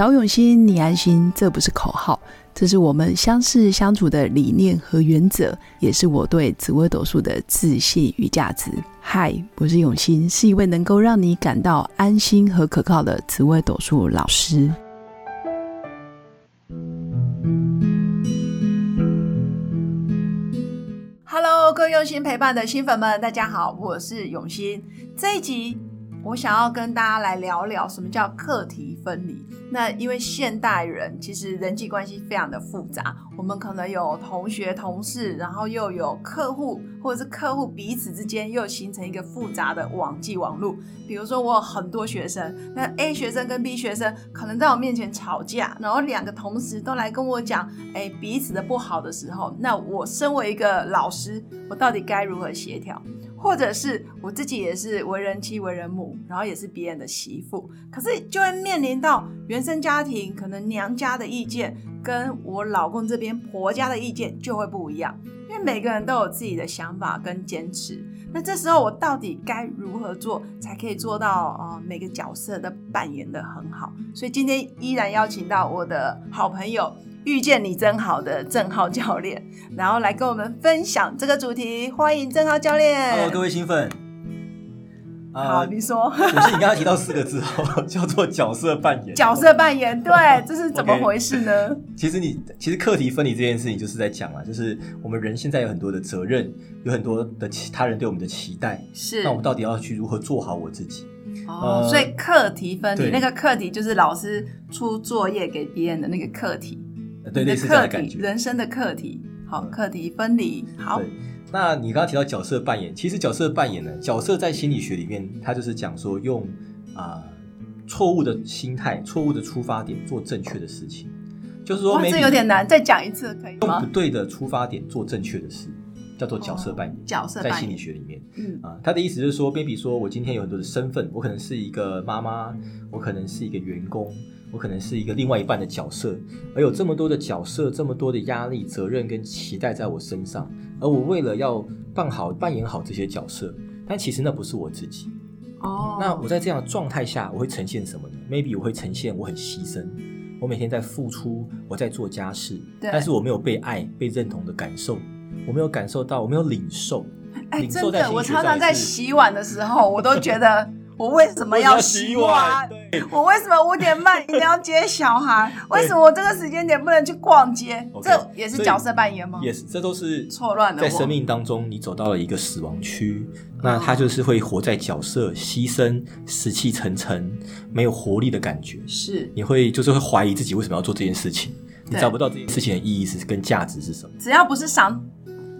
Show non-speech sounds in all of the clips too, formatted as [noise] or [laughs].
找永新，你安心，这不是口号，这是我们相识相处的理念和原则，也是我对紫微斗数的自信与价值。嗨，我是永新，是一位能够让你感到安心和可靠的紫微斗数老师。Hello，各位用心陪伴的新粉们，大家好，我是永新。这一集我想要跟大家来聊聊什么叫课题分离。那因为现代人其实人际关系非常的复杂，我们可能有同学、同事，然后又有客户，或者是客户彼此之间又形成一个复杂的网际网络。比如说我有很多学生，那 A 学生跟 B 学生可能在我面前吵架，然后两个同时都来跟我讲，哎，彼此的不好的时候，那我身为一个老师，我到底该如何协调？或者是我自己也是为人妻、为人母，然后也是别人的媳妇，可是就会面临到原生家庭可能娘家的意见，跟我老公这边婆家的意见就会不一样，因为每个人都有自己的想法跟坚持。那这时候我到底该如何做，才可以做到呃每个角色的扮演的很好？所以今天依然邀请到我的好朋友。遇见你真好的郑浩教练，然后来跟我们分享这个主题。欢迎郑浩教练。Hello，各位新粉。好，你说。可是你刚刚提到四个字哦，叫做角色扮演。角色扮演，对，[laughs] 这是怎么回事呢？其实你，其实课题分离这件事情就是在讲啊，就是我们人现在有很多的责任，有很多的其他人对我们的期待。是。那我们到底要去如何做好我自己？哦，所以课题分离，那个课题就是老师出作业给别人的那个课题。对，类似这样的感觉。人生的课题，好，课题分离，好。那你刚刚提到角色扮演，其实角色扮演呢，角色在心理学里面，它就是讲说用啊错误的心态、错误的出发点做正确的事情，就是说，这有点难，再讲一次可以吗？用不对的出发点做正确的事，叫做角色扮演。角色在心理学里面，嗯啊，他的意思就是说，baby 说我今天有很多的身份，我可能是一个妈妈，我可能是一个员工。我可能是一个另外一半的角色，而有这么多的角色，这么多的压力、责任跟期待在我身上，而我为了要扮好、扮演好这些角色，但其实那不是我自己。哦，那我在这样的状态下，我会呈现什么呢？Maybe 我会呈现我很牺牲，我每天在付出，我在做家事，但是我没有被爱、被认同的感受，我没有感受到，我没有领受。哎，真的，我常常在洗碗的时候，我都觉得。我为什么要洗碗？我为什么五点半一定要接小孩？[laughs] 为什么我这个时间点不能去逛街？这也是角色扮演吗？也是，这都是错乱的。在生命当中，你走到了一个死亡区，那他就是会活在角色牺牲、死气沉沉、没有活力的感觉。是，你会就是会怀疑自己为什么要做这件事情？你找不到这件事情的意义是跟价值是什么？只要不是伤。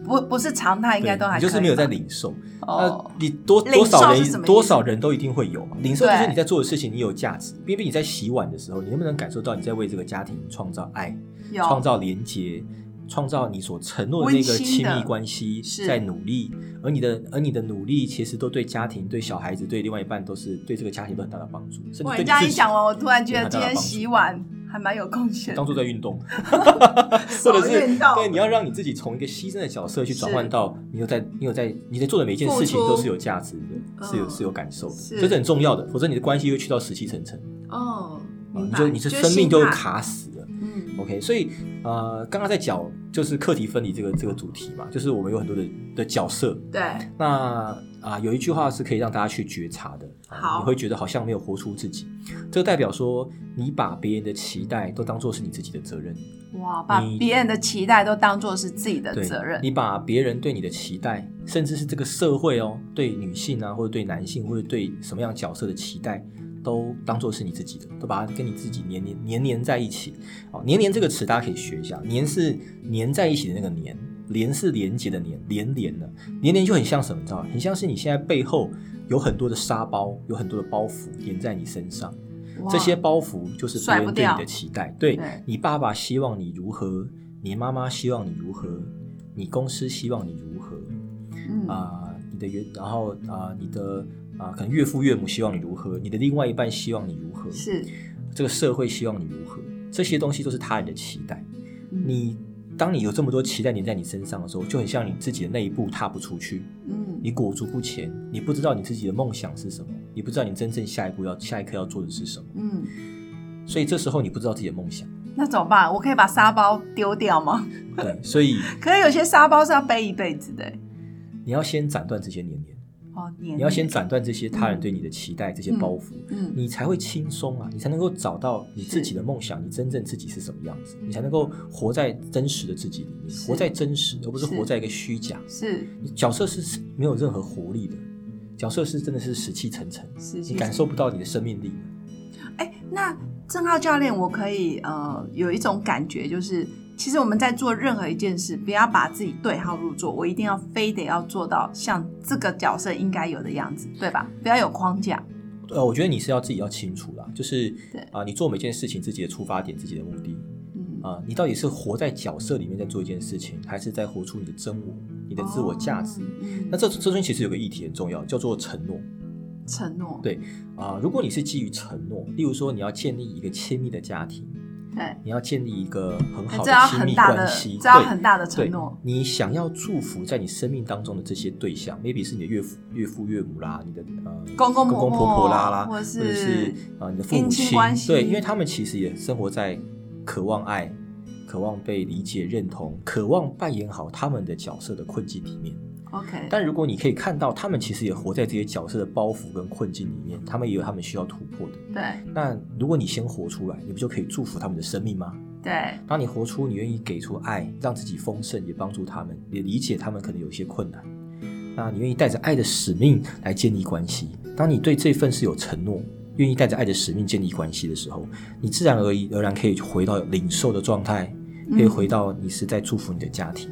不不是常态，应该都还就是没有在领受。呃，你多多少人多少人都一定会有嘛。领受就是你在做的事情，你有价值。比比你在洗碗的时候，你能不能感受到你在为这个家庭创造爱、创造连接、创造你所承诺的那个亲密关系，在努力。而你的而你的努力，其实都对家庭、对小孩子、对另外一半，都是对这个家庭都很大的帮助。我这样一讲完，我突然觉得今天洗碗。还蛮有贡献，当做在运动，[laughs] 或者是对你要让你自己从一个牺牲的角色去转换到你有在你有在你在做的每一件事情都是有价值的，是有是有感受的，这是很重要的，否则你的关系会去到死气沉沉。哦，你就你的生命就会卡死，OK，所以呃，刚刚在讲就是课题分离这个这个主题嘛，就是我们有很多的的角色，对，那。啊，有一句话是可以让大家去觉察的。好，你会觉得好像没有活出自己，这代表说你把别人的期待都当做是你自己的责任。哇，把别人的期待都当做是自己的责任。你把别人对你的期待，甚至是这个社会哦，对女性啊，或者对男性，或者对什么样角色的期待，都当做是你自己的，都把它跟你自己黏黏黏黏在一起。哦，黏黏这个词大家可以学一下，黏是黏在一起的那个黏。连是连接的连，连连的，连连就很像什么？你知道很像是你现在背后有很多的沙包，有很多的包袱连在你身上。这些包袱就是别人对你的期待。对你爸爸希望你如何，你妈妈希望你如何，你公司希望你如何，啊，你的原，然后啊，你的啊，可能岳父岳母希望你如何，你的另外一半希望你如何，是这个社会希望你如何，这些东西都是他人的期待。你。当你有这么多期待黏在你身上的时候，就很像你自己的那一步踏不出去，嗯，你裹足不前，你不知道你自己的梦想是什么，你不知道你真正下一步要下一刻要做的是什么，嗯，所以这时候你不知道自己的梦想，那怎么办？我可以把沙包丢掉吗？对，所以 [laughs] 可是有些沙包是要背一辈子的。你要先斩断这些年年。哦，你要先斩断这些他人对你的期待，这些包袱，嗯，你才会轻松啊，你才能够找到你自己的梦想，你真正自己是什么样子，你才能够活在真实的自己里面，活在真实，而不是活在一个虚假。是，你角色是没有任何活力的，角色是真的是死气沉沉，你感受不到你的生命力。哎，那郑浩教练，我可以呃有一种感觉就是。其实我们在做任何一件事，不要把自己对号入座，我一定要非得要做到像这个角色应该有的样子，对吧？不要有框架。呃，我觉得你是要自己要清楚啦，就是啊，你做每件事情自己的出发点、自己的目的，嗯啊，你到底是活在角色里面在做一件事情，还是在活出你的真我、你的自我价值？那这这中间其实有个议题很重要，叫做承诺。承诺。对啊，如果你是基于承诺，例如说你要建立一个亲密的家庭。对，你要建立一个很好的亲密关系，这要很大的承诺。你想要祝福在你生命当中的这些对象，maybe 是你的岳父、岳父、岳母啦，你的呃公公公公婆婆啦啦，或者是啊你的父母亲，对，因为他们其实也生活在渴望爱、渴望被理解、认同、渴望扮演好他们的角色的困境里面。OK，但如果你可以看到，他们其实也活在这些角色的包袱跟困境里面，他们也有他们需要突破的。对。那如果你先活出来，你不就可以祝福他们的生命吗？对。当你活出，你愿意给出爱，让自己丰盛，也帮助他们，也理解他们可能有一些困难。那你愿意带着爱的使命来建立关系。当你对这份是有承诺，愿意带着爱的使命建立关系的时候，你自然而而然可以回到领受的状态。可以回到你是在祝福你的家庭，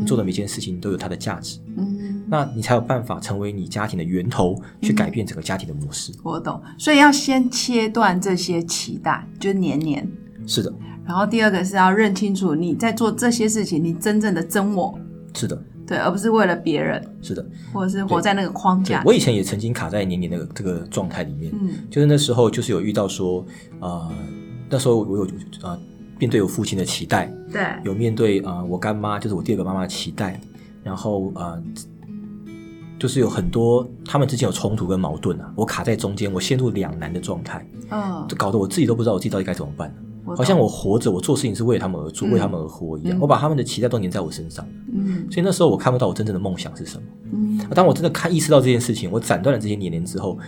你做的每件事情都有它的价值，嗯那你才有办法成为你家庭的源头，去改变整个家庭的模式。我懂，所以要先切断这些期待，就是年年。是的。然后第二个是要认清楚你在做这些事情，你真正的真我。是的。对，而不是为了别人。是的。或者是活在那个框架。我以前也曾经卡在年年那个这个状态里面，嗯，就是那时候就是有遇到说，呃，那时候我有啊。面对我父亲的期待，对，有面对啊我干妈，就是我第二个妈妈的期待，然后啊，就是有很多他们之间有冲突跟矛盾啊，我卡在中间，我陷入两难的状态，嗯，搞得我自己都不知道我自己到底该怎么办，好像我活着，我做事情是为他们而做，为他们而活一样，我把他们的期待都粘在我身上，嗯，所以那时候我看不到我真正的梦想是什么，嗯，当我真的看意识到这件事情，我斩断了这些年年之后，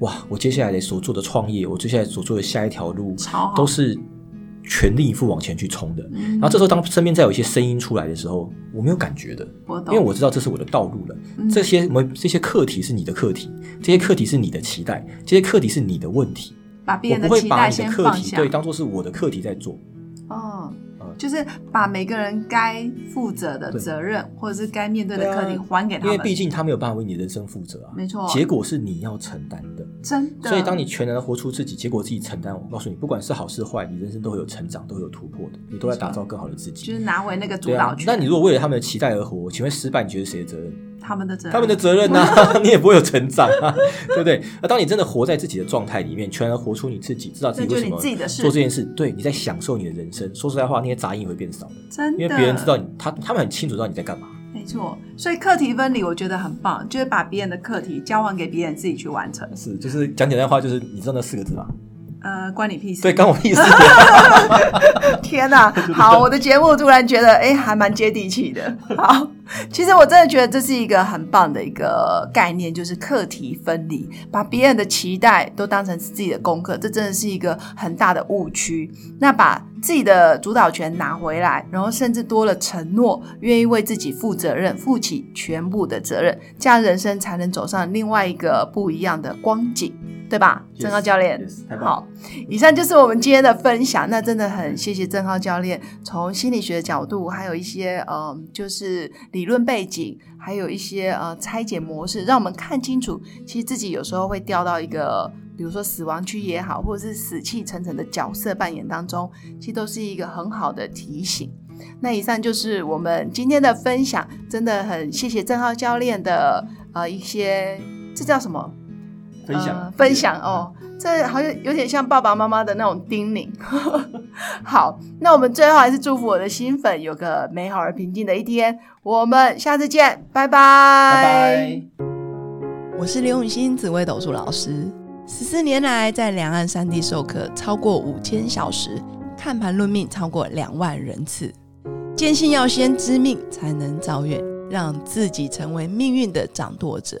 哇，我接下来的所做的创业，我接下来所做的下一条路，都是。全力以赴往前去冲的，然后这时候当身边再有一些声音出来的时候，我没有感觉的，因为我知道这是我的道路了。这些我这些课题是你的课题，这些课题是你的期待，这些课题是你的问题。把别人的期待先放下，对，当做是我的课题在做。哦。就是把每个人该负责的责任，或者是该面对的课题还给他们，因为毕竟他没有办法为你人生负责啊。没错，结果是你要承担的，真的。所以当你全然的活出自己，结果自己承担。我告诉你，不管是好是坏，你人生都会有成长，都会有突破的。你都在打造更好的自己，就是拿回那个主导权。那你如果为了他们的期待而活，请问失败你觉得谁的责任？他们的责任，他们的责任呢？[laughs] 你也不会有成长啊，[laughs] 对不对？那当你真的活在自己的状态里面，全然活出你自己，知道自己为什么做这件事，对，你在享受你的人生。说实在话，那些杂音也会变少，真的，因为别人知道你，他他们很清楚知道你在干嘛。没错，所以课题分离我觉得很棒，就是把别人的课题交还给别人自己去完成。是，就是讲简单话，就是你知道那四个字吗？呃，关你屁事。对，关我屁事。[laughs] 天哪，好，我的节目突然觉得，哎，还蛮接地气的。好，[laughs] 其实我真的觉得这是一个很棒的一个概念，就是课题分离，把别人的期待都当成是自己的功课，这真的是一个很大的误区。那把自己的主导权拿回来，然后甚至多了承诺，愿意为自己负责任，负起全部的责任，这样人生才能走上另外一个不一样的光景。对吧，郑浩教练，好，以上就是我们今天的分享。那真的很谢谢郑浩教练，从心理学的角度，还有一些嗯，就是理论背景，还有一些呃拆解模式，让我们看清楚，其实自己有时候会掉到一个，比如说死亡区也好，或者是死气沉沉的角色扮演当中，其实都是一个很好的提醒。那以上就是我们今天的分享，真的很谢谢郑浩教练的呃一些，这叫什么？分享分享哦，这好像有点像爸爸妈妈的那种叮咛。[laughs] 好，那我们最后还是祝福我的新粉有个美好而平静的一天。我们下次见，拜拜。拜拜。我是刘永新紫薇斗数老师。十四年来在两岸三地授课超过五千小时，看盘论命超过两万人次。坚信要先知命才能造运，让自己成为命运的掌舵者。